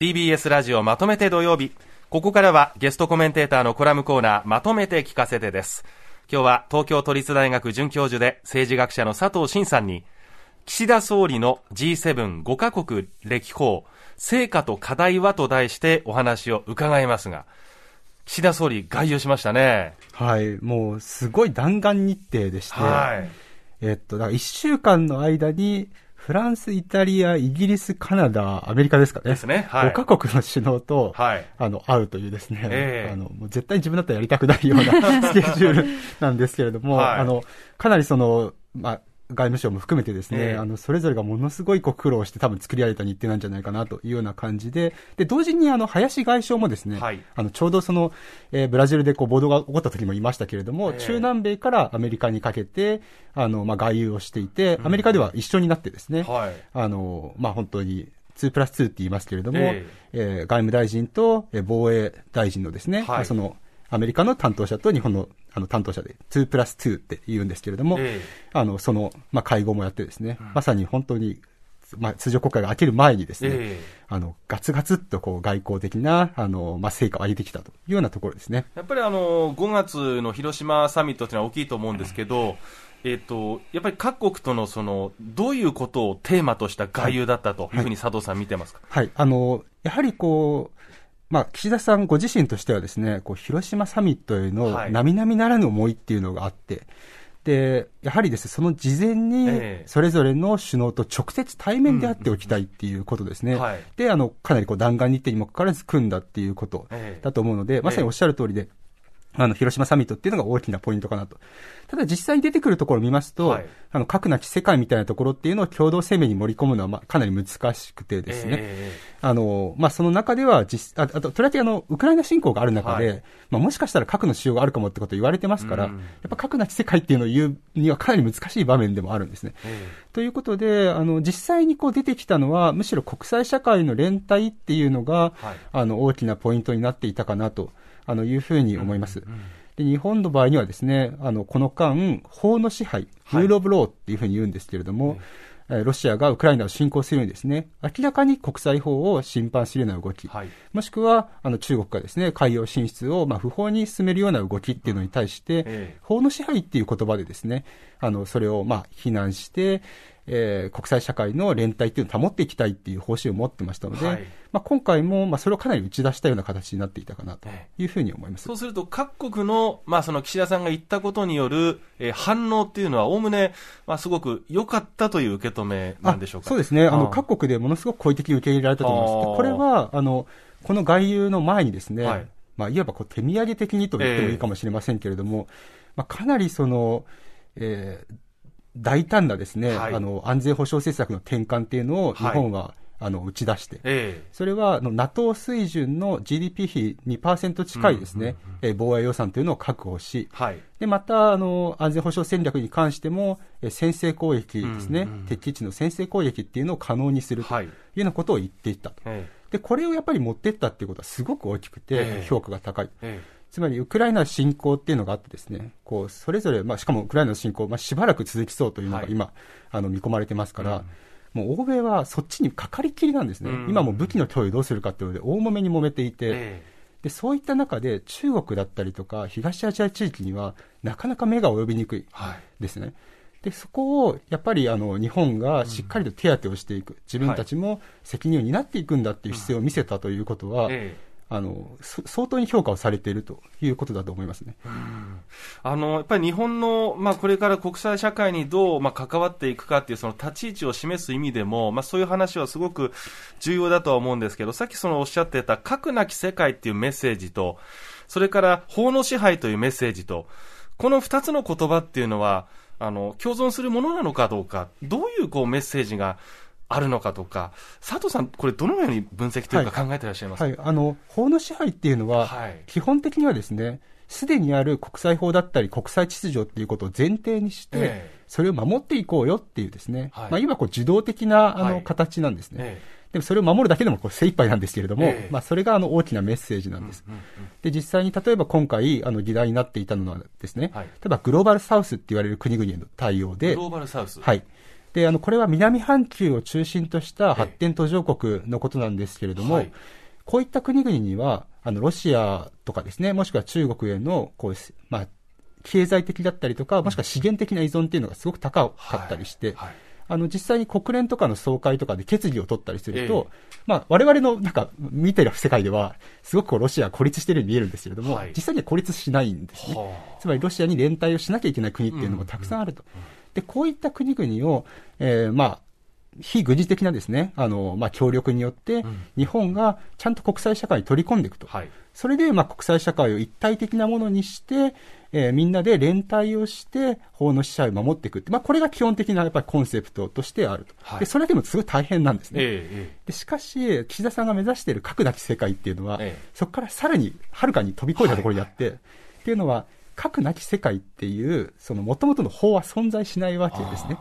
TBS ラジオまとめて土曜日。ここからはゲストコメンテーターのコラムコーナーまとめて聞かせてです。今日は東京都立大学准教授で政治学者の佐藤真さんに岸田総理の G75 カ国歴訪成果と課題はと題してお話を伺いますが岸田総理概要しましたね。はい。もうすごい弾丸日程でして、はい、えっと、だから1週間の間にフランス、イタリア、イギリス、カナダ、アメリカですかね。ですね。はい。5カ国の首脳と、はい。あの、会うというですね。ええー、あの、もう絶対自分だったらやりたくないような スケジュールなんですけれども、はい。あの、かなりその、まあ、外務省も含めてですね、えー、あの、それぞれがものすごいこう苦労して多分作り上げた日程なんじゃないかなというような感じで、で、同時にあの、林外相もですね、はい、あの、ちょうどその、えー、ブラジルでこう暴動が起こった時もいましたけれども、えー、中南米からアメリカにかけて、あの、まあ、外遊をしていて、アメリカでは一緒になってですね、うん、はい、あの、まあ、本当に、2プラス2って言いますけれども、えー、えー、外務大臣と、えー、防衛大臣のですね、はい、その、アメリカの担当者と日本のあの担当者で2プラス2って言うんですけれども、えー、あのその、まあ、会合もやってですね、うん、まさに本当に、まあ、通常国会が明ける前にですね、えー、あのガツガツっとこう外交的なあの、まあ、成果を上げてきたというようなところですね。やっぱりあの5月の広島サミットというのは大きいと思うんですけど、えーと、やっぱり各国とのそのどういうことをテーマとした外遊だったというふうに佐藤さん、見てますか、はい、はい、あのやはりこうまあ、岸田さんご自身としてはですね、こう広島サミットへの並々ならぬ思いっていうのがあって、はい、で、やはりですね、その事前に、それぞれの首脳と直接対面で会っておきたいっていうことですね。で、あの、かなりこう弾丸日程にもかかわらず組んだっていうことだと思うので、まさにおっしゃる通りで、あの、広島サミットっていうのが大きなポイントかなと。ただ実際に出てくるところを見ますと、はい、あの、核なき世界みたいなところっていうのを共同声明に盛り込むのは、まあ、かなり難しくてですね。えー、あの、まあ、その中では実、ああと、とりわけあの、ウクライナ侵攻がある中で、はい、まあ、もしかしたら核の使用があるかもってことを言われてますから、うん、やっぱ核なき世界っていうのを言うにはかなり難しい場面でもあるんですね。えー、ということで、あの、実際にこう出てきたのは、むしろ国際社会の連帯っていうのが、はい、あの、大きなポイントになっていたかなと、あの、いうふうに思います。うんうんで日本の場合にはですね、あの、この間、法の支配、ルールオブローっていうふうに言うんですけれども、はい、ロシアがウクライナを侵攻するようにですね、明らかに国際法を侵犯するような動き、はい、もしくは、あの、中国がですね、海洋進出を、まあ、不法に進めるような動きっていうのに対して、えー、法の支配っていう言葉でですね、あの、それを、まあ、非難して、えー、国際社会の連帯っていうのを保っていきたいっていう方針を持ってましたので、はい、まあ、今回も、まあ、それをかなり打ち出したような形になっていたかなというふうに思います。そうすると、各国の、まあ、その岸田さんが言ったことによる、えー、反応っていうのは、おおむね、まあ、すごく良かったという受け止めなんでしょうか？そうですね。あの、各国でものすごく好意的に受け入れられたと思います。これは、あの、この外遊の前にですね、はい、まあ、いわばこう手土産的にと言ってもいいかもしれませんけれども、えー、まあ、かなりその、えー、大胆なですね、はい、あの、安全保障政策の転換っていうのを日本は、はい、あの、打ち出して、えー、それは、あの、NATO 水準の GDP 比2%近いですね、え防衛予算というのを確保し、はい、で、また、あの、安全保障戦略に関しても、え先制攻撃ですね、うんうん、敵基地の先制攻撃っていうのを可能にするとい。うようなことを言っていったと。えー、で、これをやっぱり持っていったっていうことはすごく大きくて、評価が高い。えーつまりウクライナ侵攻っていうのがあってですね、こう、それぞれ、まあ、しかもウクライナの侵攻、まあ、しばらく続きそうというのが今、はい、あの、見込まれてますから、うん、もう欧米はそっちにかかりきりなんですね。うん、今も武器の供与どうするかっていうので、大揉めに揉めていて、えー、で、そういった中で中国だったりとか、東アジア地域には、なかなか目が及びにくいですね。はいでそこをやっぱりあの日本がしっかりと手当てをしていく、自分たちも責任を担っていくんだっていう姿勢を見せたということは、ええあの相当に評価をされているということだと思いますね、あのやっぱり日本の、まあ、これから国際社会にどう、まあ、関わっていくかっていうその立ち位置を示す意味でも、まあ、そういう話はすごく重要だとは思うんですけど、さっきそのおっしゃってた核なき世界っていうメッセージと、それから法の支配というメッセージと、この2つの言葉っていうのは、あの共存するものなのかどうか、どういうこうメッセージがあるのかとか、佐藤さん、これ、どのように分析というか、考えてらっしゃいます？か、はい、はい、あの法の支配っていうのは、はい、基本的にはですね、すでにある国際法だったり、国際秩序っていうことを前提にして、えー、それを守っていこうよっていうですね、はい、まあ、今こう、受動的なあの、形なんですね。えーでもそれを守るだけでもこう精一杯なんですけれども、えー、まあ、それがあの大きなメッセージなんです。うんうんうん、で、実際に例えば今回、あの議題になっていたのはですね、はい、例えばグローバルサウスって言われる国々への対応で、グローバルサウス。はい。で、あの、これは南半球を中心とした発展途上国のことなんですけれども、はい、こういった国々には、あの、ロシアとかですね、もしくは中国への、こう、まあ、経済的だったりとか、もしくは資源的な依存っていうのがすごく高かったりして、はい。はい。あの、実際に国連とかの総会とかで決議を取ったりすると、えー、まあ、我々のなんか見てる世界では、すごくこうロシアは孤立しているように見えるんですけれども、はい、実際には孤立しないんですね。つまりロシアに連帯をしなきゃいけない国っていうのもたくさんあると。うんうん、で、こういった国々を、えー、まあ、非軍事的なですね、あの、まあ、協力によって、日本がちゃんと国際社会に取り込んでいくと。はい、それで、まあ、国際社会を一体的なものにして、えー、みんなで連帯をして、法の支配を守っていくって、まあ、これが基本的なやっぱりコンセプトとしてあると。はい、で、それでもすごい大変なんですね。えー、でしかし、岸田さんが目指している核なき世界っていうのは、えー、そこからさらに、はるかに飛び越えたところにあって、はいはい、っていうのは、核なき世界っていう、その元々の法は存在しないわけですね。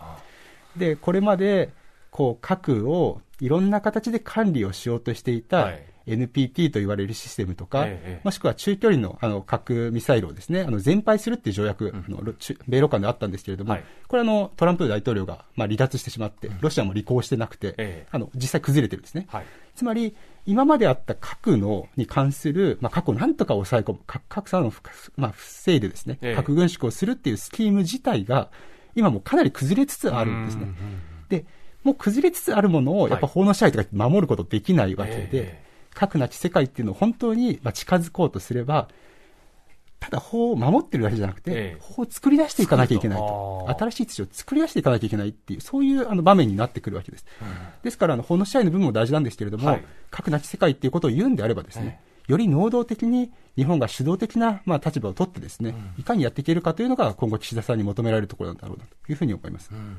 で、これまで、こう、核をいろんな形で管理をしようとしていた、はい。NPT と言われるシステムとか、ええ、もしくは中距離のあの核ミサイルをですね、あの全廃するっていう条約、うん、の米ロ間であったんですけれども、はい、これあの、トランプ大統領が、まあ、離脱してしまって、ロシアも履行してなくて、え、あの実際崩れてるんですね。はい、つまり、今まであった核のに関する、まあ、核をなんとか抑え込む、核格差の、まあ、防いでですね、核軍縮をするっていうスキーム自体が、今もかなり崩れつつあるんですね。で、もう崩れつつあるものを、やっぱ法の支配とか守ることできないわけで、核なき世界っていうのを本当に近づこうとすれば、ただ法を守ってるだけじゃなくて、ええ、法を作り出していかなきゃいけないと。新しい秩序を作り出していかなきゃいけないっていう、そういうあの場面になってくるわけです。うん、ですから、あの、法の支配の部分も大事なんですけれども、はい、核なき世界っていうことを言うんであればですね、え、より能動的に日本が主導的な、まあ、立場を取ってですね、いかにやっていけるかというのが今後岸田さんに求められるところなんだろうなというふうに思います。うん、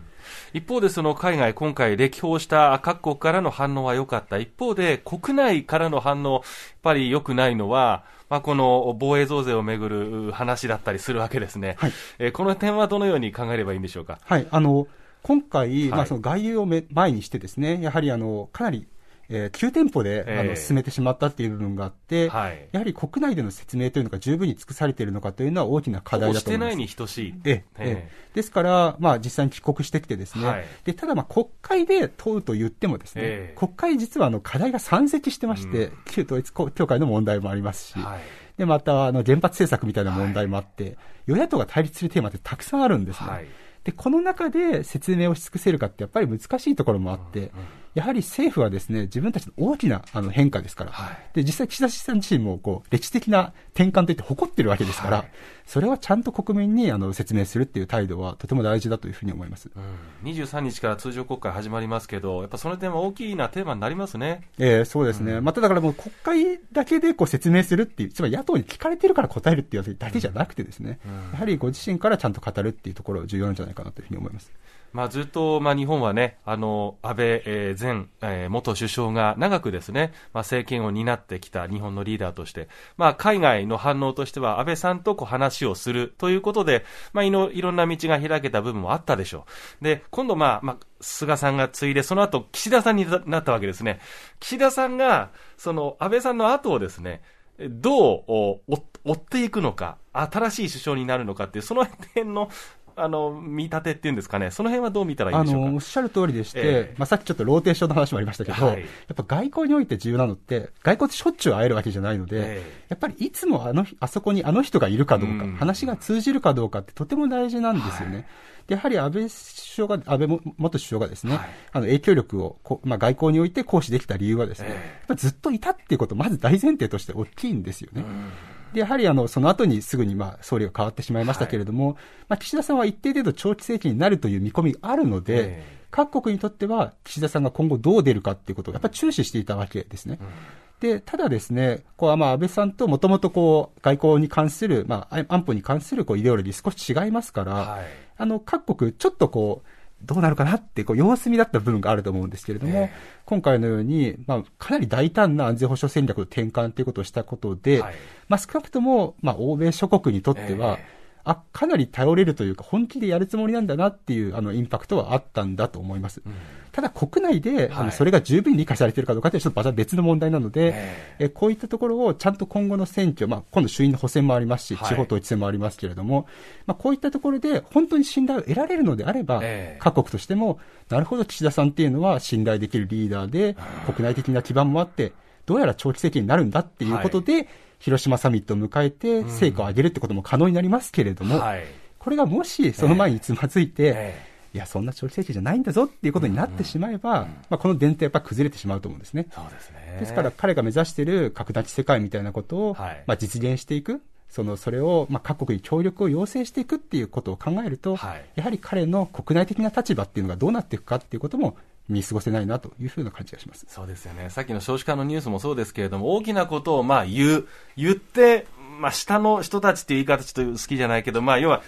一方でその海外、今回歴訪した各国からの反応は良かった。一方で国内からの反応、やっぱり良くないのは、まあ、この防衛増税をめぐる話だったりするわけですね。はい、えー、この点はどのように考えればいいんでしょうか？はい、あの、今回、はい、まあ、その外遊を前にしてですね、やはりあの、かなりえー、9店舗で、あの進めてしまったっていう部分があって、はい、やはり国内での説明というのが十分に尽くされているのかというのは大きな課題だと思います。してないに等しい。ええですから、まあ、実際に帰国してきてですね、はい、でただ、まあ、国会で問うと言ってもですね、えー、国会実はあの課題が山積してまして、うん、旧統一教会の問題もありますし、はい、でまたあの原発政策みたいな問題もあって、与野党が対立するテーマってたくさんあるんですね。で、この中で説明をし尽くせるかってやっぱり難しいところもあって、やはり政府はですね、自分たちの大きなあの変化ですから、はい、で、実際岸田さん自身もこう、歴史的な転換といって誇ってるわけですから、はい、それはちゃんと国民にあの説明するっていう態度はとても大事だというふうに思います。うん、23日から通常国会始まりますけど、やっぱその点は大きなテーマになりますね。えー、そうですね。うん、まただからもう国会だけでこう説明するっていう、つまり野党に聞かれてるから答えるっていうだけじゃなくてですね、うん、やはりご自身からちゃんと語るっていうところ重要なんじゃないかなというふうに思います。まあ、ずっと、まあ、日本はね、あの、安倍、えー、前、えー、元首相が長くですね、まあ、政権を担ってきた日本のリーダーとして、まあ、海外の反応としては、安倍さんとこう話をするということで、まあ、いろいろんな道が開けた部分もあったでしょう。で、今度、まあ、まあ、菅さんが継いで、その後、岸田さんになったわけですね。岸田さんが、その、安倍さんの後をですね、どう追っていくのか、新しい首相になるのかっていう、その辺のあの、見立てっていうんですかね、その辺はどう見たらいいんでしょうか？おっしゃる通りでして、えー、まあ、さっきちょっとローテーションの話もありましたけど、はい、やっぱ外交において重要なのって、外交ってしょっちゅう会えるわけじゃないので、えー、やっぱりいつもあの、あそこにあの人がいるかどうか、うん、話が通じるかどうかってとても大事なんですよね。はい。やはり安倍首相が、安倍元首相がですね、はい、あの影響力をこ、まあ、外交において行使できた理由はですね、えー、ずっといたっていうこと、まず大前提として大きいんですよね。うんで、やはりあの、その後にすぐにまあ、総理が変わってしまいましたけれども、はい、まあ、岸田さんは一定程度長期政権になるという見込みがあるので、各国にとっては岸田さんが今後どう出るかっていうことをやっぱり注視していたわけですね。うん。で、ただですね、こう、まあ、安倍さんともともとこう、外交に関する、まあ、安保に関するこう、イデオロギー少し違いますから、はい、あの、各国、ちょっとこう、どうなるかなって、こう、様子見だった部分があると思うんですけれども、今回のように、まあ、かなり大胆な安全保障戦略の転換ということをしたことで、はい、まあ、少なくとも、まあ、欧米諸国にとっては、あ、かなり頼れるというか、本気でやるつもりなんだなっていう、あの、インパクトはあったんだと思います。うん、ただ、国内で、あの、それが十分に理解されているかどうかってちょっとまた別の問題なので、えこういったところをちゃんと今後の選挙、まあ、今度衆院の補選もありますし、地方統一選もありますけれども、まあ、こういったところで本当に信頼を得られるのであれば、各国としても、なるほど、岸田さんっていうのは信頼できるリーダーで、国内的な基盤もあって、どうやら長期政権になるんだっていうことで、はい、広島サミットを迎えて、成果を上げるってことも可能になりますけれども、はい、これがもしその前につまずいて、えー、いや、そんな長期政権じゃないんだぞっていうことになってしまえば、うん、まあ、この伝統やっぱ崩れてしまうと思うんですね。そうですね。ですから彼が目指している核なき世界みたいなことを、はい、まあ、実現していく。そのそれを、まあ、各国に協力を要請していくっていうことを考えると、はい、やはり彼の国内的な立場っていうのがどうなっていくかっていうことも見過ごせないなというふうな感じがします。そうですよね。さっきの少子化のニュースもそうですけれども、大きなことをまあ言う、言って、まあ下の人たちっていう言い方ちょっと好きじゃないけど、まあ要は、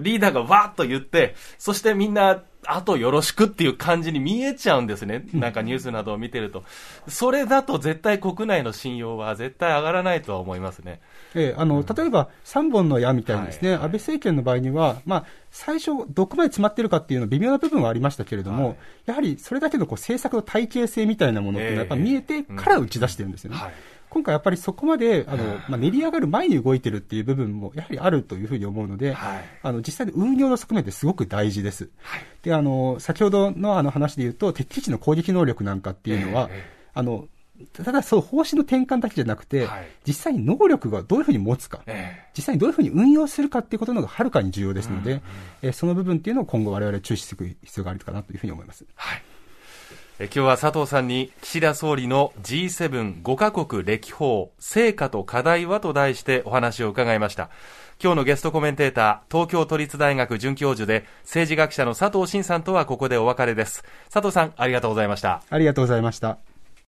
リーダーがわーっと言って、そしてみんな、あとよろしくっていう感じに見えちゃうんですね。なんかニュースなどを見てると。それだと絶対国内の信用は絶対上がらないとは思いますね。ええ、あの、例えば3本の矢みたいにですね、はいはい、安倍政権の場合には、まあ、最初、どこまで詰まってるかっていうの微妙な部分はありましたけれども、はい、やはりそれだけのこう政策の体系性みたいなものっていうのはやっぱ見えてから打ち出してるんですよね。えーうんはい今回やっぱりそこまで、あの、まあ、練り上がる前に動いてるっていう部分も、やはりあるというふうに思うので、はい、あの、実際に運用の側面ってすごく大事です。はい、で、あの、先ほどのあの話で言うと、敵基地の攻撃能力なんかっていうのは、えー、あの、ただそう、方針の転換だけじゃなくて、はい、実際に能力がどういうふうに持つか、えー、実際にどういうふうに運用するかっていうことのがはるかに重要ですので、うんうん、えー、その部分っていうのを今後我々注視する必要があるかなというふうに思います。はい今日は佐藤さんに岸田総理の G75 カ国歴訪成果と課題はと題してお話を伺いました。今日のゲストコメンテーター東京都立大学准教授で政治学者の佐藤慎さんとはここでお別れです。佐藤さんありがとうございました。ありがとうございました。